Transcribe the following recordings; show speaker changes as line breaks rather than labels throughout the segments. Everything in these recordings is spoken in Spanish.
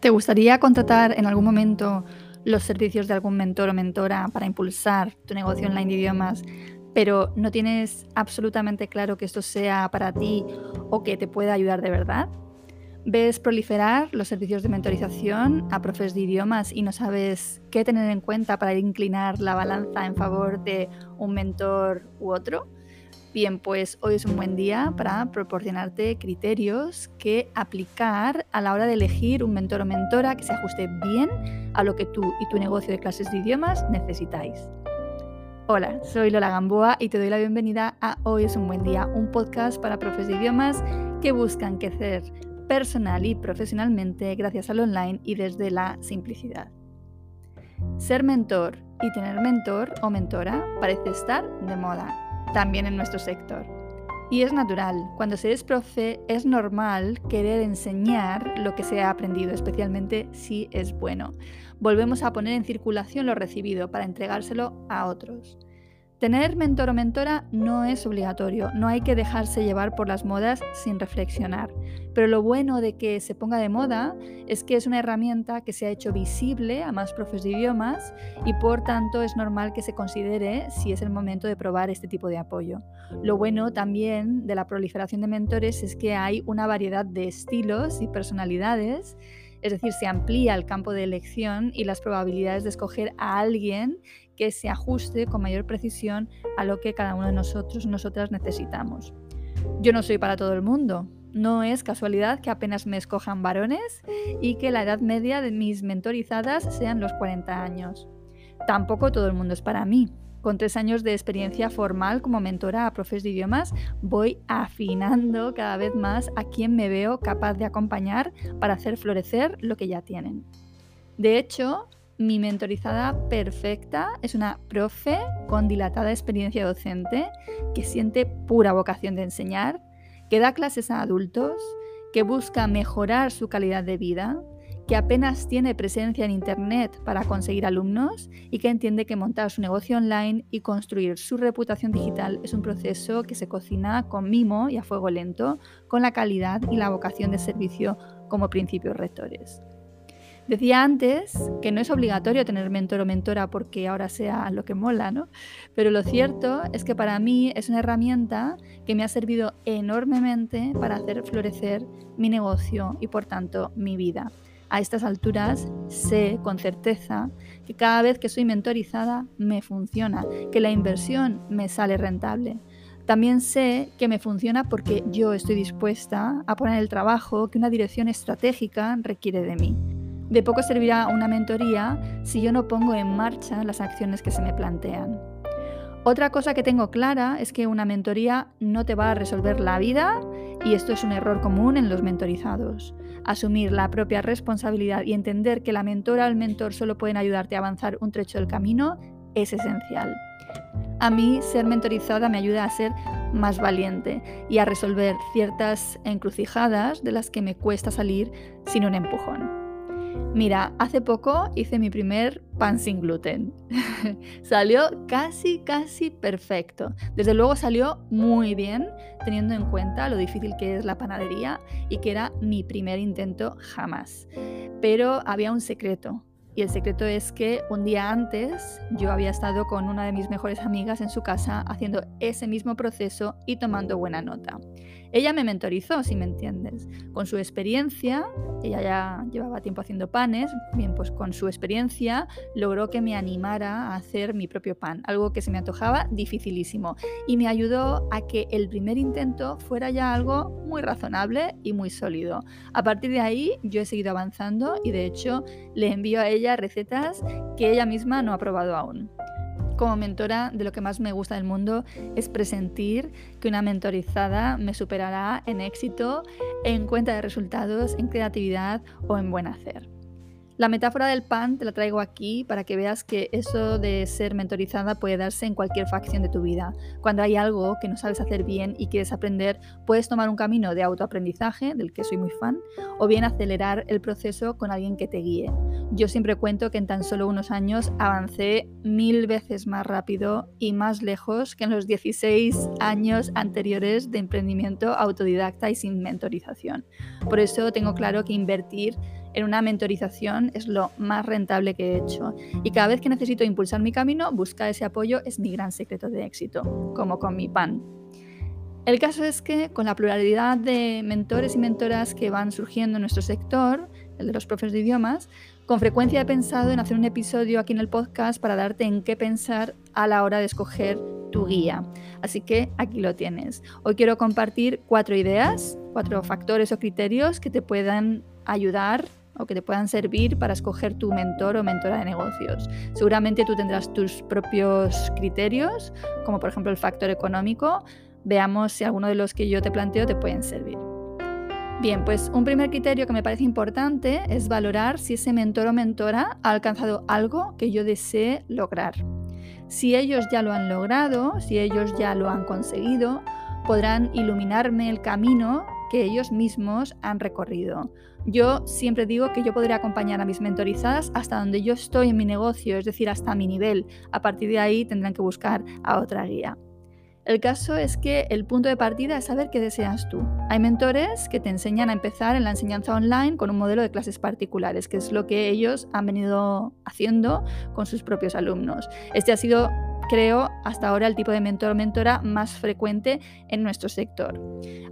¿Te gustaría contratar en algún momento los servicios de algún mentor o mentora para impulsar tu negocio online de idiomas, pero no tienes absolutamente claro que esto sea para ti o que te pueda ayudar de verdad? ¿Ves proliferar los servicios de mentorización a profes de idiomas y no sabes qué tener en cuenta para inclinar la balanza en favor de un mentor u otro? Bien, pues hoy es un buen día para proporcionarte criterios que aplicar a la hora de elegir un mentor o mentora que se ajuste bien a lo que tú y tu negocio de clases de idiomas necesitáis. Hola, soy Lola Gamboa y te doy la bienvenida a Hoy es un buen día, un podcast para profes de idiomas que buscan crecer personal y profesionalmente gracias al online y desde la simplicidad. Ser mentor y tener mentor o mentora parece estar de moda también en nuestro sector. Y es natural, cuando se es profe es normal querer enseñar lo que se ha aprendido, especialmente si es bueno. Volvemos a poner en circulación lo recibido para entregárselo a otros. Tener mentor o mentora no es obligatorio, no hay que dejarse llevar por las modas sin reflexionar. Pero lo bueno de que se ponga de moda es que es una herramienta que se ha hecho visible a más profes de idiomas y por tanto es normal que se considere si es el momento de probar este tipo de apoyo. Lo bueno también de la proliferación de mentores es que hay una variedad de estilos y personalidades es decir, se amplía el campo de elección y las probabilidades de escoger a alguien que se ajuste con mayor precisión a lo que cada uno de nosotros, nosotras necesitamos. Yo no soy para todo el mundo. No es casualidad que apenas me escojan varones y que la edad media de mis mentorizadas sean los 40 años. Tampoco todo el mundo es para mí. Con tres años de experiencia formal como mentora a profes de idiomas, voy afinando cada vez más a quien me veo capaz de acompañar para hacer florecer lo que ya tienen. De hecho, mi mentorizada perfecta es una profe con dilatada experiencia docente que siente pura vocación de enseñar, que da clases a adultos, que busca mejorar su calidad de vida, que apenas tiene presencia en Internet para conseguir alumnos y que entiende que montar su negocio online y construir su reputación digital es un proceso que se cocina con mimo y a fuego lento, con la calidad y la vocación de servicio como principios rectores. Decía antes que no es obligatorio tener mentor o mentora porque ahora sea lo que mola, ¿no? Pero lo cierto es que para mí es una herramienta que me ha servido enormemente para hacer florecer mi negocio y por tanto mi vida a estas alturas sé con certeza que cada vez que soy mentorizada me funciona, que la inversión me sale rentable. También sé que me funciona porque yo estoy dispuesta a poner el trabajo que una dirección estratégica requiere de mí. De poco servirá una mentoría si yo no pongo en marcha las acciones que se me plantean. Otra cosa que tengo clara es que una mentoría no te va a resolver la vida y esto es un error común en los mentorizados. Asumir la propia responsabilidad y entender que la mentora o el mentor solo pueden ayudarte a avanzar un trecho del camino es esencial. A mí ser mentorizada me ayuda a ser más valiente y a resolver ciertas encrucijadas de las que me cuesta salir sin un empujón. Mira, hace poco hice mi primer pan sin gluten. salió casi, casi perfecto. Desde luego salió muy bien, teniendo en cuenta lo difícil que es la panadería y que era mi primer intento jamás. Pero había un secreto. Y el secreto es que un día antes yo había estado con una de mis mejores amigas en su casa haciendo ese mismo proceso y tomando buena nota. Ella me mentorizó, si me entiendes. Con su experiencia, ella ya llevaba tiempo haciendo panes, bien, pues con su experiencia logró que me animara a hacer mi propio pan, algo que se me antojaba dificilísimo. Y me ayudó a que el primer intento fuera ya algo muy razonable y muy sólido. A partir de ahí yo he seguido avanzando y de hecho le envío a ella recetas que ella misma no ha probado aún. Como mentora, de lo que más me gusta del mundo es presentir que una mentorizada me superará en éxito, en cuenta de resultados, en creatividad o en buen hacer. La metáfora del pan te la traigo aquí para que veas que eso de ser mentorizada puede darse en cualquier facción de tu vida. Cuando hay algo que no sabes hacer bien y quieres aprender, puedes tomar un camino de autoaprendizaje, del que soy muy fan, o bien acelerar el proceso con alguien que te guíe. Yo siempre cuento que en tan solo unos años avancé mil veces más rápido y más lejos que en los 16 años anteriores de emprendimiento autodidacta y sin mentorización. Por eso tengo claro que invertir en una mentorización es lo más rentable que he hecho. Y cada vez que necesito impulsar mi camino, buscar ese apoyo es mi gran secreto de éxito, como con mi pan. El caso es que con la pluralidad de mentores y mentoras que van surgiendo en nuestro sector, el de los profes de idiomas, con frecuencia he pensado en hacer un episodio aquí en el podcast para darte en qué pensar a la hora de escoger tu guía. Así que aquí lo tienes. Hoy quiero compartir cuatro ideas, cuatro factores o criterios que te puedan ayudar o que te puedan servir para escoger tu mentor o mentora de negocios. Seguramente tú tendrás tus propios criterios, como por ejemplo el factor económico. Veamos si alguno de los que yo te planteo te pueden servir. Bien, pues un primer criterio que me parece importante es valorar si ese mentor o mentora ha alcanzado algo que yo desee lograr. Si ellos ya lo han logrado, si ellos ya lo han conseguido, podrán iluminarme el camino que ellos mismos han recorrido. Yo siempre digo que yo podré acompañar a mis mentorizadas hasta donde yo estoy en mi negocio, es decir, hasta mi nivel. A partir de ahí tendrán que buscar a otra guía. El caso es que el punto de partida es saber qué deseas tú. Hay mentores que te enseñan a empezar en la enseñanza online con un modelo de clases particulares, que es lo que ellos han venido haciendo con sus propios alumnos. Este ha sido creo, hasta ahora el tipo de mentor o mentora más frecuente en nuestro sector.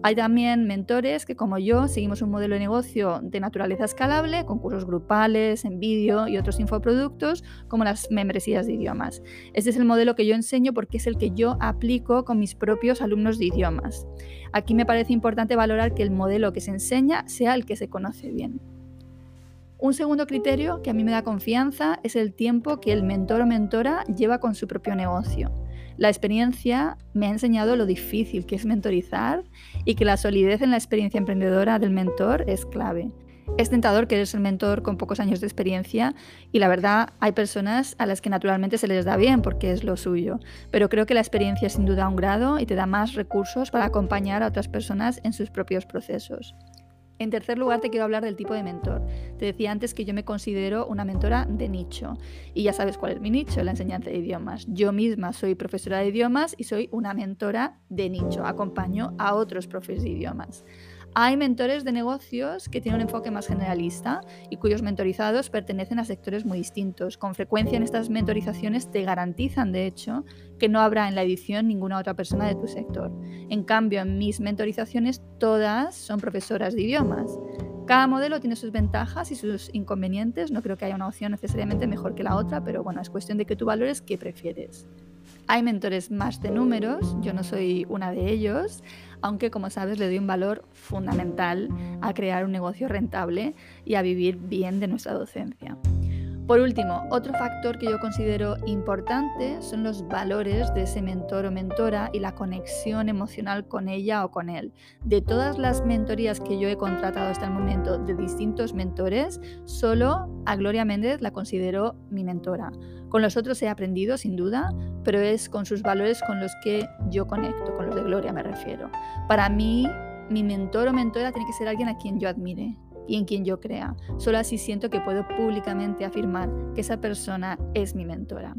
Hay también mentores que, como yo, seguimos un modelo de negocio de naturaleza escalable, con cursos grupales, en vídeo y otros infoproductos, como las membresías de idiomas. Este es el modelo que yo enseño porque es el que yo aplico con mis propios alumnos de idiomas. Aquí me parece importante valorar que el modelo que se enseña sea el que se conoce bien. Un segundo criterio que a mí me da confianza es el tiempo que el mentor o mentora lleva con su propio negocio. La experiencia me ha enseñado lo difícil que es mentorizar y que la solidez en la experiencia emprendedora del mentor es clave. Es tentador que eres el mentor con pocos años de experiencia y la verdad hay personas a las que naturalmente se les da bien porque es lo suyo, pero creo que la experiencia es sin duda un grado y te da más recursos para acompañar a otras personas en sus propios procesos. En tercer lugar, te quiero hablar del tipo de mentor. Te decía antes que yo me considero una mentora de nicho. Y ya sabes cuál es mi nicho, la enseñanza de idiomas. Yo misma soy profesora de idiomas y soy una mentora de nicho. Acompaño a otros profes de idiomas. Hay mentores de negocios que tienen un enfoque más generalista y cuyos mentorizados pertenecen a sectores muy distintos. Con frecuencia en estas mentorizaciones te garantizan, de hecho, que no habrá en la edición ninguna otra persona de tu sector. En cambio, en mis mentorizaciones todas son profesoras de idiomas. Cada modelo tiene sus ventajas y sus inconvenientes. No creo que haya una opción necesariamente mejor que la otra, pero bueno, es cuestión de que tú valores qué prefieres. Hay mentores más de números, yo no soy una de ellos, aunque como sabes le doy un valor fundamental a crear un negocio rentable y a vivir bien de nuestra docencia. Por último, otro factor que yo considero importante son los valores de ese mentor o mentora y la conexión emocional con ella o con él. De todas las mentorías que yo he contratado hasta el momento de distintos mentores, solo a Gloria Méndez la considero mi mentora. Con los otros he aprendido, sin duda, pero es con sus valores con los que yo conecto, con los de Gloria me refiero. Para mí, mi mentor o mentora tiene que ser alguien a quien yo admire, y en quien yo crea. Solo así siento que puedo públicamente afirmar que esa persona es mi mentora.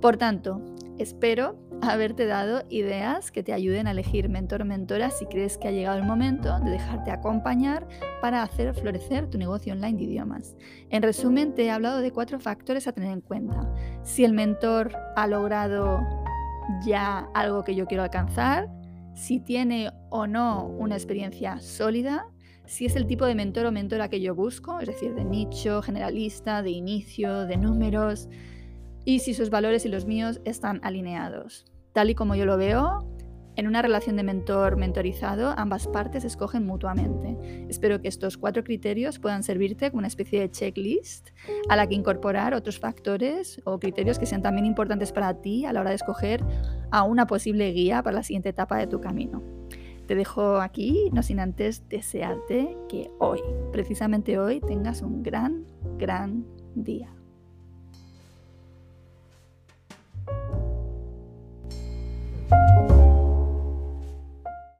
Por tanto, espero haberte dado ideas que te ayuden a elegir mentor o mentora si crees que ha llegado el momento de dejarte acompañar para hacer florecer tu negocio online de idiomas. En resumen, te he hablado de cuatro factores a tener en cuenta. Si el mentor ha logrado ya algo que yo quiero alcanzar, si tiene o no una experiencia sólida, si es el tipo de mentor o mentora que yo busco, es decir, de nicho, generalista, de inicio, de números, y si sus valores y los míos están alineados. Tal y como yo lo veo, En una relación de mentor-mentorizado, ambas partes escogen mutuamente. Espero que estos cuatro criterios puedan servirte como una especie de checklist a la que incorporar otros factores o criterios que sean también importantes para ti a la hora de escoger a una posible guía para la siguiente etapa de tu camino. Te dejo aquí, no sin antes desearte que hoy, precisamente hoy, tengas un gran, gran día.